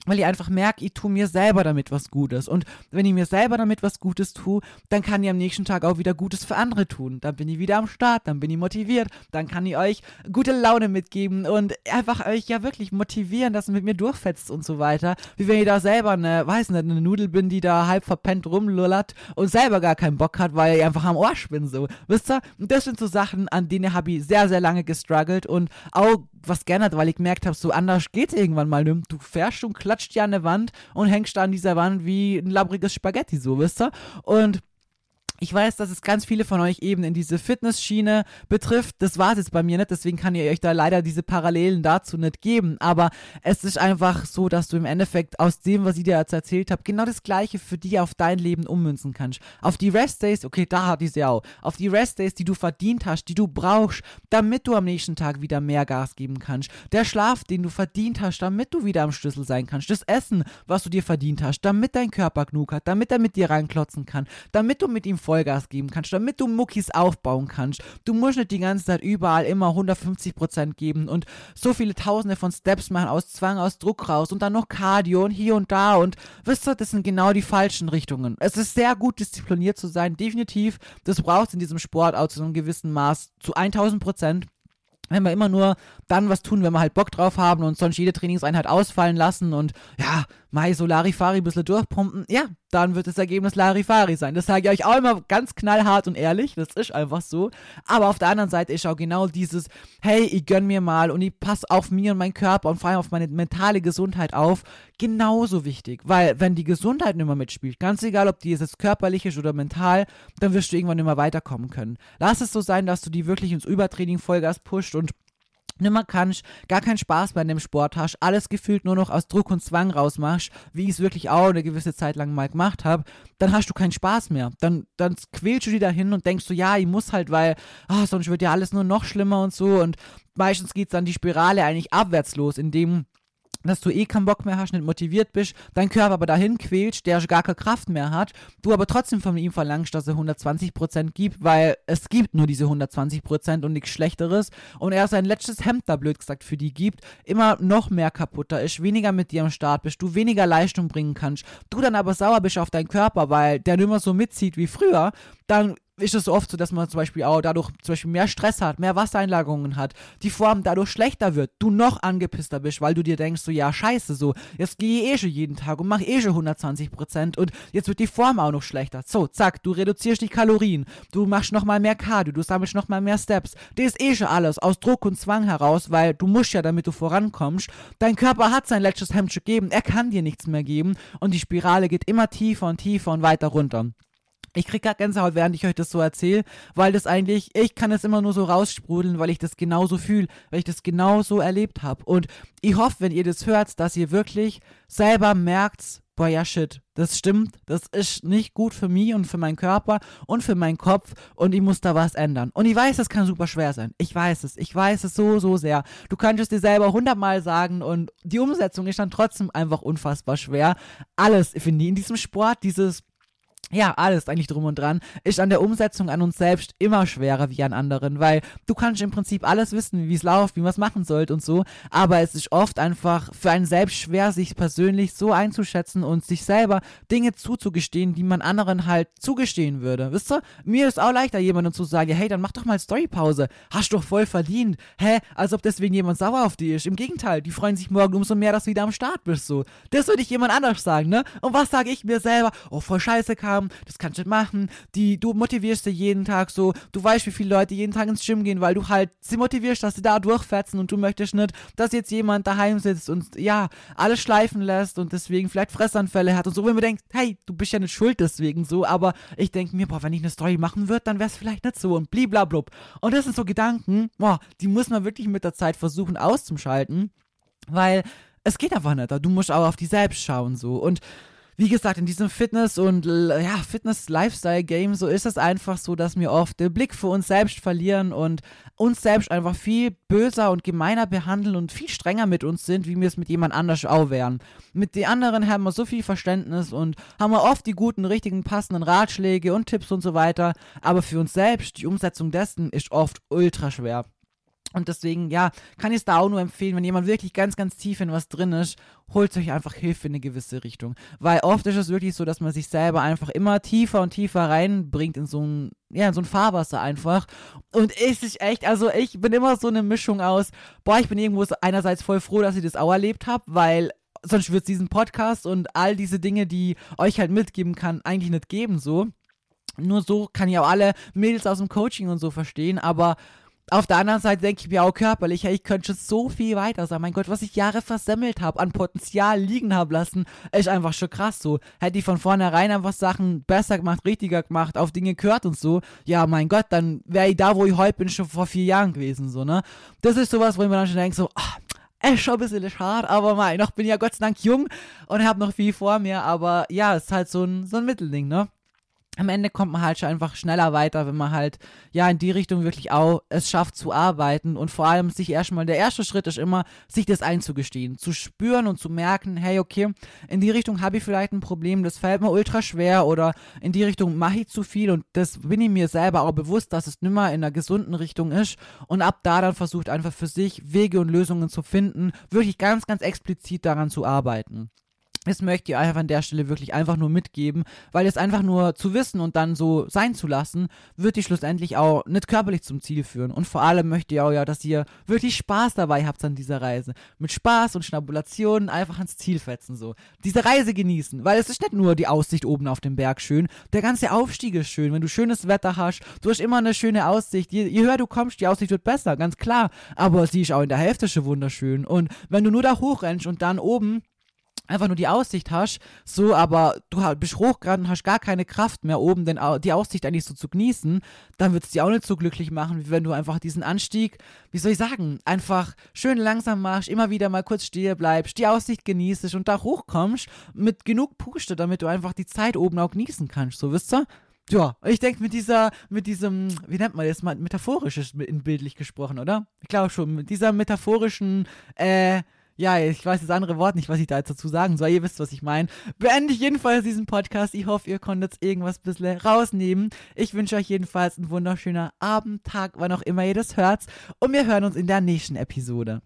weil ich einfach merke, ich tue mir selber damit was Gutes. Und wenn ich mir selber damit was Gutes tue, dann kann ich am nächsten Tag auch wieder Gutes für andere tun. Dann bin ich wieder am Start, dann bin ich motiviert, dann kann ich euch gute Laune mitgeben und einfach euch ja wirklich motivieren, dass ihr mit mir durchfetzt und so weiter. Wie wenn ich da selber eine, weiß nicht, eine Nudel bin, die da halb verpennt rumlullert und selber gar keinen Bock hat, weil ich einfach am Arsch bin, so. Wisst ihr? Und das sind so Sachen, an denen habe ich sehr, sehr lange gestruggelt und auch was geändert, weil ich gemerkt habe, so anders geht irgendwann mal. Du fährst und klatscht ja an der Wand und hängst da an dieser Wand wie ein labriges Spaghetti, so, wisst ihr? Und ich weiß, dass es ganz viele von euch eben in diese Fitnessschiene betrifft. Das war es jetzt bei mir nicht, deswegen kann ich euch da leider diese Parallelen dazu nicht geben. Aber es ist einfach so, dass du im Endeffekt aus dem, was ich dir jetzt erzählt habe, genau das Gleiche für dich auf dein Leben ummünzen kannst. Auf die Restdays, okay, da hatte ich sie auch. Auf die Restdays, die du verdient hast, die du brauchst, damit du am nächsten Tag wieder mehr Gas geben kannst. Der Schlaf, den du verdient hast, damit du wieder am Schlüssel sein kannst. Das Essen, was du dir verdient hast, damit dein Körper genug hat, damit er mit dir reinklotzen kann, damit du mit ihm Vollgas geben kannst, damit du Muckis aufbauen kannst. Du musst nicht die ganze Zeit überall immer 150% geben und so viele Tausende von Steps machen aus Zwang, aus Druck raus und dann noch Cardio und hier und da und wisst ihr, das sind genau die falschen Richtungen. Es ist sehr gut diszipliniert zu sein, definitiv. Das braucht in diesem Sport auch zu einem gewissen Maß, zu 1000% wenn wir immer nur dann was tun, wenn wir halt Bock drauf haben und sonst jede Trainingseinheit ausfallen lassen und ja, Mai so Larifari ein bisschen durchpumpen, ja, dann wird das Ergebnis Larifari sein. Das sage ich euch auch immer ganz knallhart und ehrlich, das ist einfach so. Aber auf der anderen Seite ist auch genau dieses, hey, ich gönn mir mal und ich passe auf mir und meinen Körper und vor allem auf meine mentale Gesundheit auf, genauso wichtig. Weil wenn die Gesundheit nicht mehr mitspielt, ganz egal, ob die jetzt körperlich ist oder mental, dann wirst du irgendwann mehr weiterkommen können. Lass es so sein, dass du die wirklich ins Übertraining Vollgas pusht und nimmer kannst, gar keinen Spaß bei dem Sport hast, alles gefühlt nur noch aus Druck und Zwang rausmachst, wie ich es wirklich auch eine gewisse Zeit lang mal gemacht habe, dann hast du keinen Spaß mehr. Dann, dann quälst du dich dahin und denkst so, ja, ich muss halt, weil oh, sonst wird ja alles nur noch schlimmer und so und meistens geht dann die Spirale eigentlich abwärts los, indem dass du eh keinen Bock mehr hast, nicht motiviert bist, dein Körper aber dahin quälst, der gar keine Kraft mehr hat, du aber trotzdem von ihm verlangst, dass er 120% gibt, weil es gibt nur diese 120% und nichts Schlechteres. Und er sein letztes Hemd da blöd gesagt für die gibt, immer noch mehr kaputter ist, weniger mit dir am Start bist, du weniger Leistung bringen kannst, du dann aber sauer bist auf deinen Körper, weil der nicht mehr so mitzieht wie früher, dann ist es oft so, dass man zum Beispiel auch dadurch zum Beispiel mehr Stress hat, mehr Wassereinlagerungen hat, die Form dadurch schlechter wird, du noch angepisster bist, weil du dir denkst, so ja, scheiße, so, jetzt gehe ich eh schon jeden Tag und mache eh schon 120% und jetzt wird die Form auch noch schlechter. So, zack, du reduzierst die Kalorien, du machst nochmal mehr Cardio, du sammelst nochmal mehr Steps. Das ist eh schon alles aus Druck und Zwang heraus, weil du musst ja, damit du vorankommst. Dein Körper hat sein letztes Hemd gegeben, er kann dir nichts mehr geben und die Spirale geht immer tiefer und tiefer und weiter runter. Ich krieg grad Gänsehaut, während ich euch das so erzähle, weil das eigentlich, ich kann es immer nur so raussprudeln, weil ich das genauso fühle, weil ich das genauso erlebt habe. Und ich hoffe, wenn ihr das hört, dass ihr wirklich selber merkt, boah, ja shit, das stimmt, das ist nicht gut für mich und für meinen Körper und für meinen Kopf und ich muss da was ändern. Und ich weiß, das kann super schwer sein. Ich weiß es, ich weiß es so, so sehr. Du kannst es dir selber hundertmal sagen und die Umsetzung ist dann trotzdem einfach unfassbar schwer. Alles, finde ich, in diesem Sport, dieses ja, alles eigentlich drum und dran, ist an der Umsetzung an uns selbst immer schwerer wie an anderen, weil du kannst im Prinzip alles wissen, wie es läuft, wie man es machen sollte und so, aber es ist oft einfach für einen selbst schwer, sich persönlich so einzuschätzen und sich selber Dinge zuzugestehen, die man anderen halt zugestehen würde. Wisst ihr, mir ist auch leichter, jemandem zu sagen, hey, dann mach doch mal Storypause, hast doch voll verdient, hä, als ob deswegen jemand sauer auf dich ist. Im Gegenteil, die freuen sich morgen umso mehr, dass du wieder am Start bist, so. Das würde ich jemand anders sagen, ne? Und was sage ich mir selber? Oh, voll scheiße, Karl, haben, das kannst du machen, die, du motivierst sie jeden Tag so, du weißt, wie viele Leute jeden Tag ins Gym gehen, weil du halt sie motivierst, dass sie da durchfetzen und du möchtest nicht, dass jetzt jemand daheim sitzt und ja, alles schleifen lässt und deswegen vielleicht Fressanfälle hat und so, wenn man denkt, hey, du bist ja nicht schuld deswegen so, aber ich denke mir, boah, wenn ich eine Story machen würde, dann wäre es vielleicht nicht so und bliblablub. Und das sind so Gedanken, boah, die muss man wirklich mit der Zeit versuchen auszuschalten, weil es geht einfach nicht. Du musst auch auf die selbst schauen so und wie gesagt, in diesem Fitness- und ja, Fitness-Lifestyle-Game, so ist es einfach so, dass wir oft den Blick für uns selbst verlieren und uns selbst einfach viel böser und gemeiner behandeln und viel strenger mit uns sind, wie wir es mit jemand anders auch wären. Mit den anderen haben wir so viel Verständnis und haben wir oft die guten, richtigen, passenden Ratschläge und Tipps und so weiter, aber für uns selbst, die Umsetzung dessen ist oft ultra schwer. Und deswegen, ja, kann ich es da auch nur empfehlen, wenn jemand wirklich ganz, ganz tief in was drin ist, holt euch einfach Hilfe in eine gewisse Richtung. Weil oft ist es wirklich so, dass man sich selber einfach immer tiefer und tiefer reinbringt in so ein, ja, in so ein Fahrwasser einfach. Und es ist echt, also ich bin immer so eine Mischung aus, boah, ich bin irgendwo einerseits voll froh, dass ich das auch erlebt habe, weil sonst wird es diesen Podcast und all diese Dinge, die euch halt mitgeben kann, eigentlich nicht geben so. Nur so kann ich auch alle Mädels aus dem Coaching und so verstehen, aber auf der anderen Seite denke ich mir auch körperlich, hey, ich könnte schon so viel weiter sein. Mein Gott, was ich Jahre versemmelt habe, an Potenzial liegen habe lassen, ist einfach schon krass so. Hätte ich von vornherein einfach Sachen besser gemacht, richtiger gemacht, auf Dinge gehört und so, ja, mein Gott, dann wäre ich da, wo ich heute bin, schon vor vier Jahren gewesen, so, ne? Das ist sowas, wo ich mir dann schon denke, so, ach, ist schon ein bisschen schade, aber mein, noch bin ich ja Gott sei Dank jung und habe noch viel vor mir, aber ja, ist halt so ein, so ein Mittelding, ne? Am Ende kommt man halt schon einfach schneller weiter, wenn man halt ja in die Richtung wirklich auch es schafft zu arbeiten und vor allem sich erstmal, der erste Schritt ist immer, sich das einzugestehen, zu spüren und zu merken, hey, okay, in die Richtung habe ich vielleicht ein Problem, das fällt mir ultra schwer oder in die Richtung mache ich zu viel und das bin ich mir selber auch bewusst, dass es nimmer in einer gesunden Richtung ist und ab da dann versucht einfach für sich Wege und Lösungen zu finden, wirklich ganz, ganz explizit daran zu arbeiten. Das möchte ich einfach an der Stelle wirklich einfach nur mitgeben, weil es einfach nur zu wissen und dann so sein zu lassen, wird die schlussendlich auch nicht körperlich zum Ziel führen. Und vor allem möchte ich auch ja, dass ihr wirklich Spaß dabei habt an dieser Reise. Mit Spaß und Schnabulationen einfach ans Ziel fetzen so. Diese Reise genießen, weil es ist nicht nur die Aussicht oben auf dem Berg schön, der ganze Aufstieg ist schön, wenn du schönes Wetter hast, du hast immer eine schöne Aussicht. Je, je höher du kommst, die Aussicht wird besser, ganz klar. Aber sie ist auch in der Hälfte schon wunderschön. Und wenn du nur da hochrennst und dann oben einfach nur die Aussicht hast, so, aber du bist hochgerannt und hast gar keine Kraft mehr oben, denn die Aussicht eigentlich so zu genießen, dann wird es dir auch nicht so glücklich machen, wie wenn du einfach diesen Anstieg, wie soll ich sagen, einfach schön langsam machst, immer wieder mal kurz stehen bleibst, die Aussicht genießt und da hochkommst mit genug Puste, damit du einfach die Zeit oben auch genießen kannst, so wisst ihr? Ja, ich denke mit dieser, mit diesem, wie nennt man das mal, metaphorisches bildlich gesprochen, oder? Ich glaube schon, mit dieser metaphorischen, äh, ja, ich weiß das andere Wort nicht, was ich da jetzt dazu sagen soll. Ihr wisst, was ich meine. Beende ich jedenfalls diesen Podcast. Ich hoffe, ihr konntet irgendwas ein bisschen rausnehmen. Ich wünsche euch jedenfalls einen wunderschönen Abend, Tag, wann auch immer ihr das hört. Und wir hören uns in der nächsten Episode.